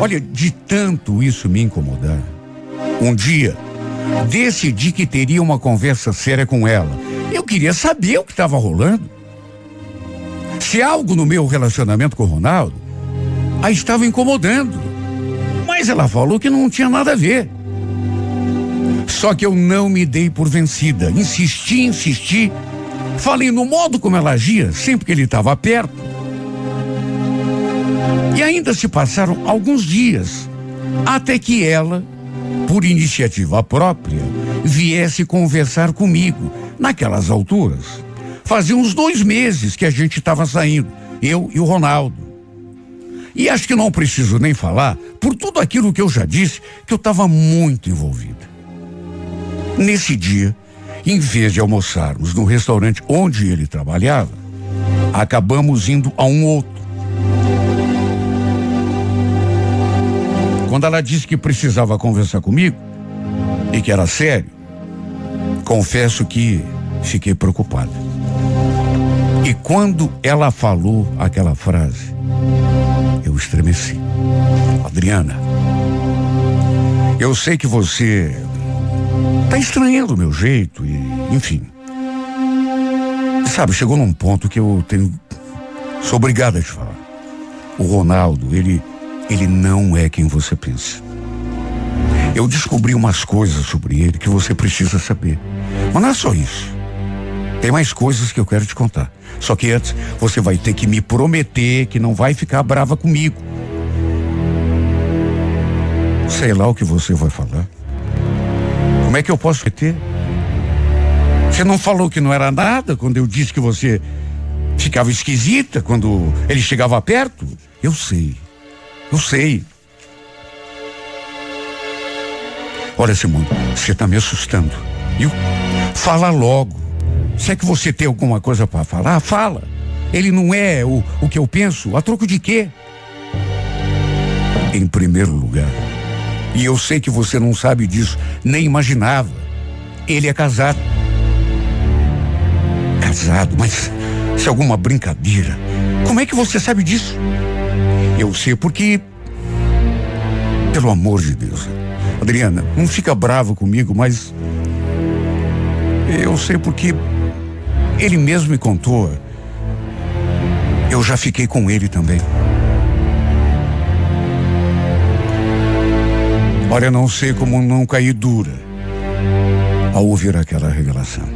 [SPEAKER 3] Olha, de tanto isso me incomodar, um dia decidi que teria uma conversa séria com ela. Eu queria saber o que estava rolando. Se algo no meu relacionamento com o Ronaldo a estava incomodando. Mas ela falou que não tinha nada a ver. Só que eu não me dei por vencida. Insisti, insisti. Falei no modo como ela agia sempre que ele estava perto. E ainda se passaram alguns dias até que ela, por iniciativa própria, viesse conversar comigo. Naquelas alturas, fazia uns dois meses que a gente estava saindo, eu e o Ronaldo. E acho que não preciso nem falar, por tudo aquilo que eu já disse, que eu estava muito envolvida. Nesse dia, em vez de almoçarmos no restaurante onde ele trabalhava, acabamos indo a um outro. Quando ela disse que precisava conversar comigo e que era sério, confesso que fiquei preocupado. E quando ela falou aquela frase, eu estremeci. Adriana, eu sei que você está estranhando o meu jeito e, enfim. Sabe, chegou num ponto que eu tenho. Sou obrigado a te falar. O Ronaldo, ele. Ele não é quem você pensa. Eu descobri umas coisas sobre ele que você precisa saber. Mas não é só isso. Tem mais coisas que eu quero te contar. Só que antes, você vai ter que me prometer que não vai ficar brava comigo. Sei lá o que você vai falar. Como é que eu posso ter? Você não falou que não era nada quando eu disse que você ficava esquisita quando ele chegava perto? Eu sei. Eu sei. Olha, Simone, você está me assustando. Viu? Fala logo. Se é que você tem alguma coisa para falar, fala. Ele não é o, o que eu penso. A troco de quê? Em primeiro lugar, e eu sei que você não sabe disso, nem imaginava. Ele é casado. Casado, mas se é alguma brincadeira. Como é que você sabe disso? Eu sei porque. Pelo amor de Deus. Adriana, não fica bravo comigo, mas. Eu sei porque ele mesmo me contou. Eu já fiquei com ele também. Olha, não sei como não cair dura ao ouvir aquela revelação.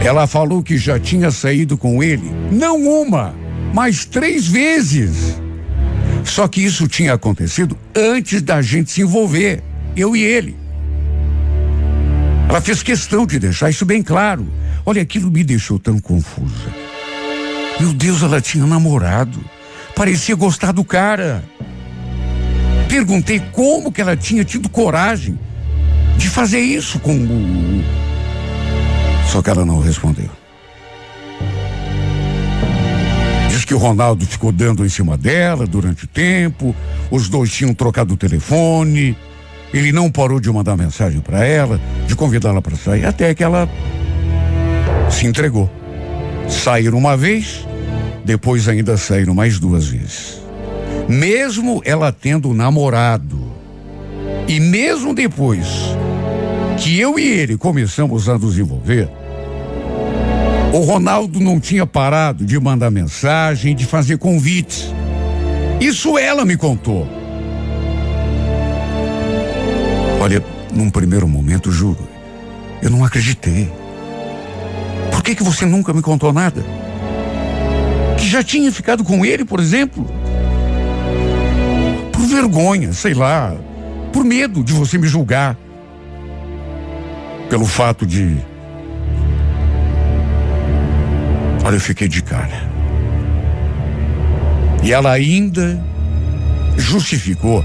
[SPEAKER 3] Ela falou que já tinha saído com ele, não uma, mas três vezes. Só que isso tinha acontecido antes da gente se envolver, eu e ele. Ela fez questão de deixar isso bem claro. Olha, aquilo me deixou tão confusa. Meu Deus, ela tinha namorado. Parecia gostar do cara. Perguntei como que ela tinha tido coragem de fazer isso com o. Só que ela não respondeu. Diz que o Ronaldo ficou dando em cima dela durante o tempo, os dois tinham trocado o telefone, ele não parou de mandar mensagem para ela, de convidá-la para sair, até que ela se entregou. Saíram uma vez, depois ainda saíram mais duas vezes. Mesmo ela tendo namorado, e mesmo depois que eu e ele começamos a nos envolver, o Ronaldo não tinha parado de mandar mensagem, de fazer convites. Isso ela me contou. Olha, num primeiro momento, juro, eu não acreditei. Por que que você nunca me contou nada? Que já tinha ficado com ele, por exemplo? Vergonha, sei lá, por medo de você me julgar. Pelo fato de. Olha, eu fiquei de cara. E ela ainda justificou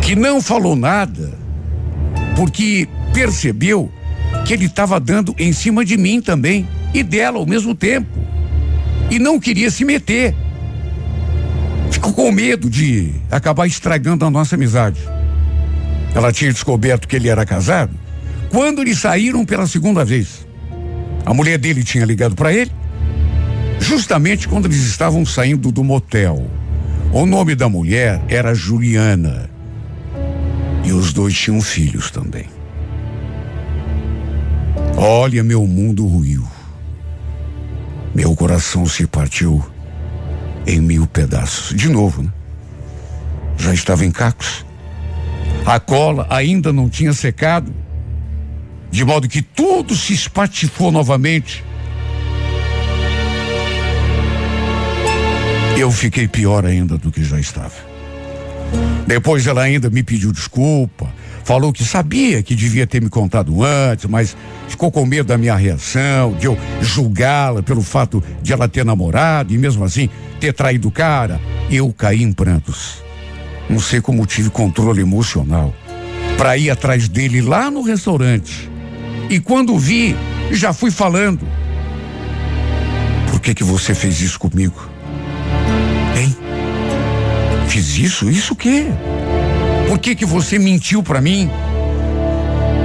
[SPEAKER 3] que não falou nada porque percebeu que ele estava dando em cima de mim também e dela ao mesmo tempo. E não queria se meter. Ficou com medo de acabar estragando a nossa amizade. Ela tinha descoberto que ele era casado quando eles saíram pela segunda vez. A mulher dele tinha ligado para ele, justamente quando eles estavam saindo do motel. O nome da mulher era Juliana. E os dois tinham filhos também. Olha, meu mundo ruiu. Meu coração se partiu em mil pedaços. De novo, né? Já estava em cacos. A cola ainda não tinha secado. De modo que tudo se espatifou novamente. Eu fiquei pior ainda do que já estava. Depois ela ainda me pediu desculpa, falou que sabia que devia ter me contado antes, mas ficou com medo da minha reação, de eu julgá-la pelo fato de ela ter namorado e mesmo assim ter traído o cara. Eu caí em prantos. Não sei como tive controle emocional para ir atrás dele lá no restaurante. E quando vi, já fui falando. Por que que você fez isso comigo? Fiz isso? Isso o quê? Por que que você mentiu para mim?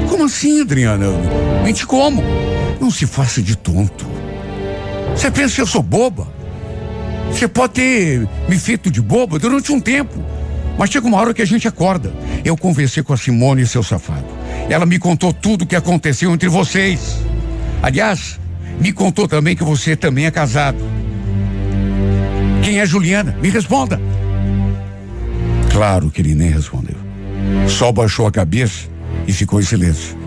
[SPEAKER 3] Como assim, Adriana? Mente como? Não se faça de tonto. Você pensa que eu sou boba? Você pode ter me feito de boba durante um tempo, mas chega uma hora que a gente acorda. Eu conversei com a Simone e seu safado. Ela me contou tudo o que aconteceu entre vocês. Aliás, me contou também que você também é casado. Quem é Juliana? Me responda. Claro que ele nem respondeu. Só baixou a cabeça e ficou em silêncio.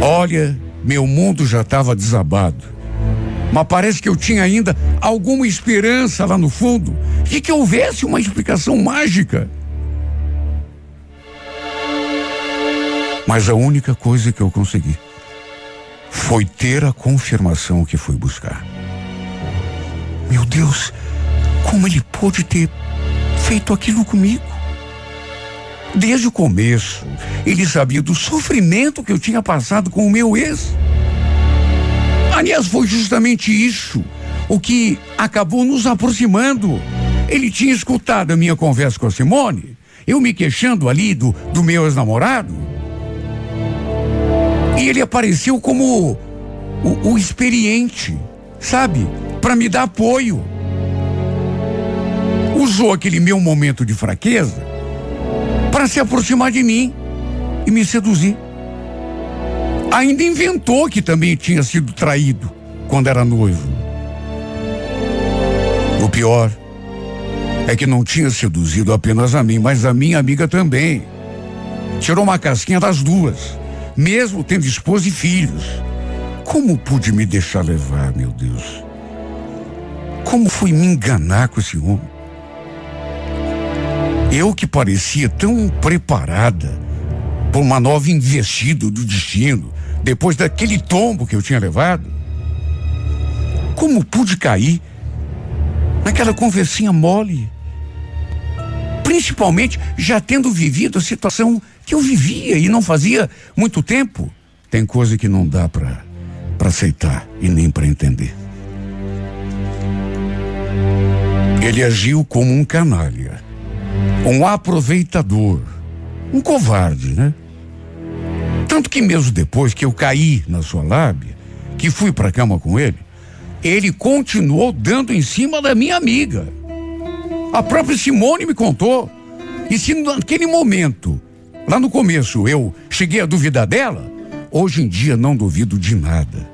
[SPEAKER 3] Olha, meu mundo já estava desabado. Mas parece que eu tinha ainda alguma esperança lá no fundo de que houvesse uma explicação mágica. Mas a única coisa que eu consegui foi ter a confirmação que fui buscar. Meu Deus, como ele pôde ter feito aquilo comigo. Desde o começo, ele sabia do sofrimento que eu tinha passado com o meu ex. Aliás, foi justamente isso o que acabou nos aproximando. Ele tinha escutado a minha conversa com a Simone, eu me queixando ali do, do meu ex-namorado. E ele apareceu como o, o experiente, sabe? Para me dar apoio usou aquele meu momento de fraqueza para se aproximar de mim e me seduzir. Ainda inventou que também tinha sido traído quando era noivo. O pior é que não tinha seduzido apenas a mim, mas a minha amiga também. Tirou uma casquinha das duas, mesmo tendo esposa e filhos. Como pude me deixar levar, meu Deus? Como fui me enganar com esse homem? Eu que parecia tão preparada por uma nova investida do destino, depois daquele tombo que eu tinha levado. Como pude cair naquela conversinha mole? Principalmente já tendo vivido a situação que eu vivia e não fazia muito tempo. Tem coisa que não dá para para aceitar e nem para entender. Ele agiu como um canalha, um aproveitador, um covarde, né? Tanto que mesmo depois que eu caí na sua lábia, que fui para cama com ele, ele continuou dando em cima da minha amiga. A própria Simone me contou. E se naquele momento, lá no começo, eu cheguei a duvidar dela, hoje em dia não duvido de nada.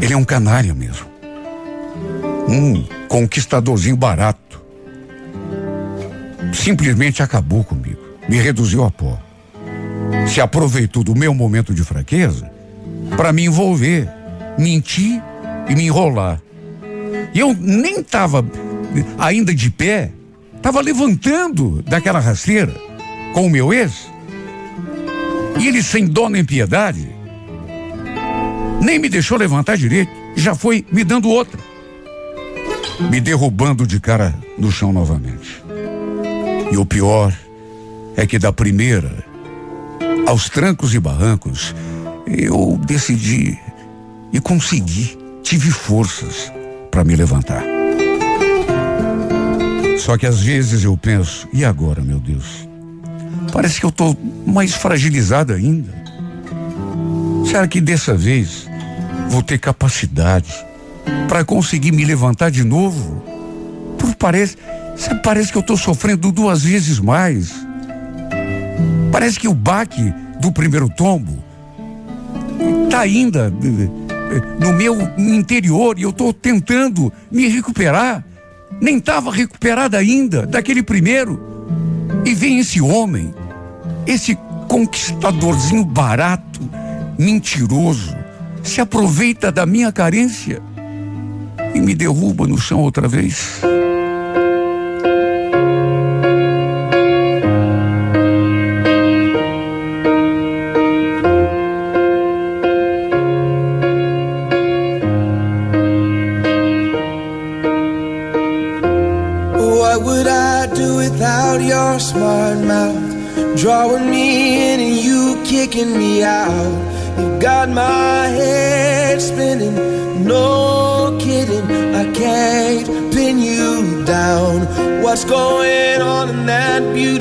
[SPEAKER 3] Ele é um canalha mesmo. Um conquistadorzinho barato. Simplesmente acabou comigo. Me reduziu a pó. Se aproveitou do meu momento de fraqueza para me envolver mentir e me enrolar. E eu nem estava ainda de pé, estava levantando daquela rasteira com o meu ex. E ele, sem dó nem piedade, nem me deixou levantar direito, já foi me dando outra, me derrubando de cara no chão novamente. E o pior é que da primeira, aos trancos e barrancos, eu decidi e consegui, tive forças para me levantar. Só que às vezes eu penso, e agora, meu Deus? Parece que eu estou mais fragilizado ainda. Será que dessa vez vou ter capacidade para conseguir me levantar de novo? Parece, parece que eu estou sofrendo duas vezes mais. Parece que o baque do primeiro tombo está ainda no meu interior e eu estou tentando me recuperar. Nem estava recuperada ainda daquele primeiro. E vem esse homem, esse conquistadorzinho barato, mentiroso, se aproveita da minha carência e me derruba no chão outra vez.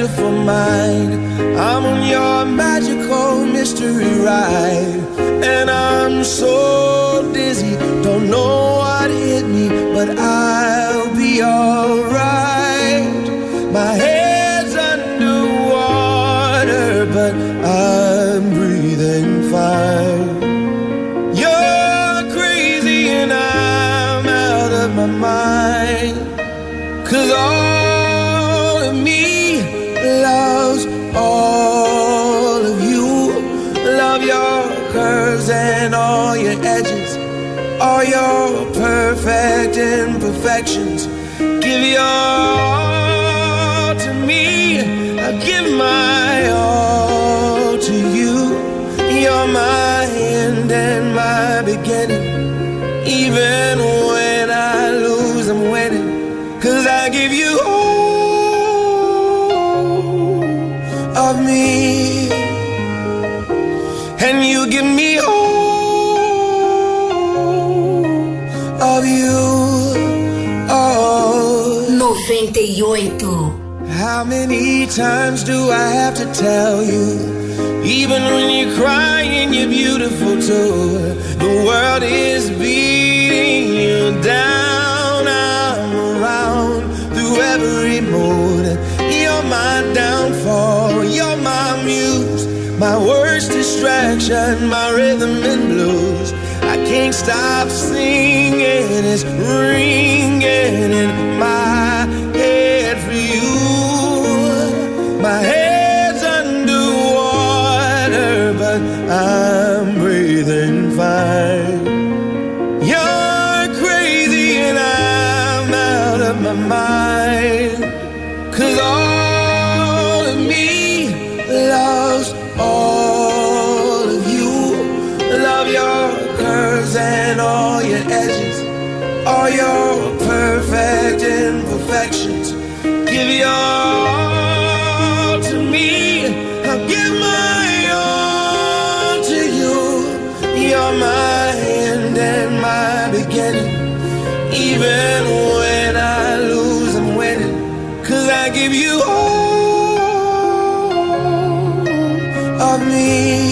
[SPEAKER 4] Beautiful mind? I'm on your magical mystery ride, and I'm so dizzy, don't know of me. And you give me all of you. Oh. 98. How many times do I have to tell you? Even when you're crying, you're beautiful too. The world is beating you down. My worst distraction, my rhythm and blues. I can't stop singing. It's ringing in my me.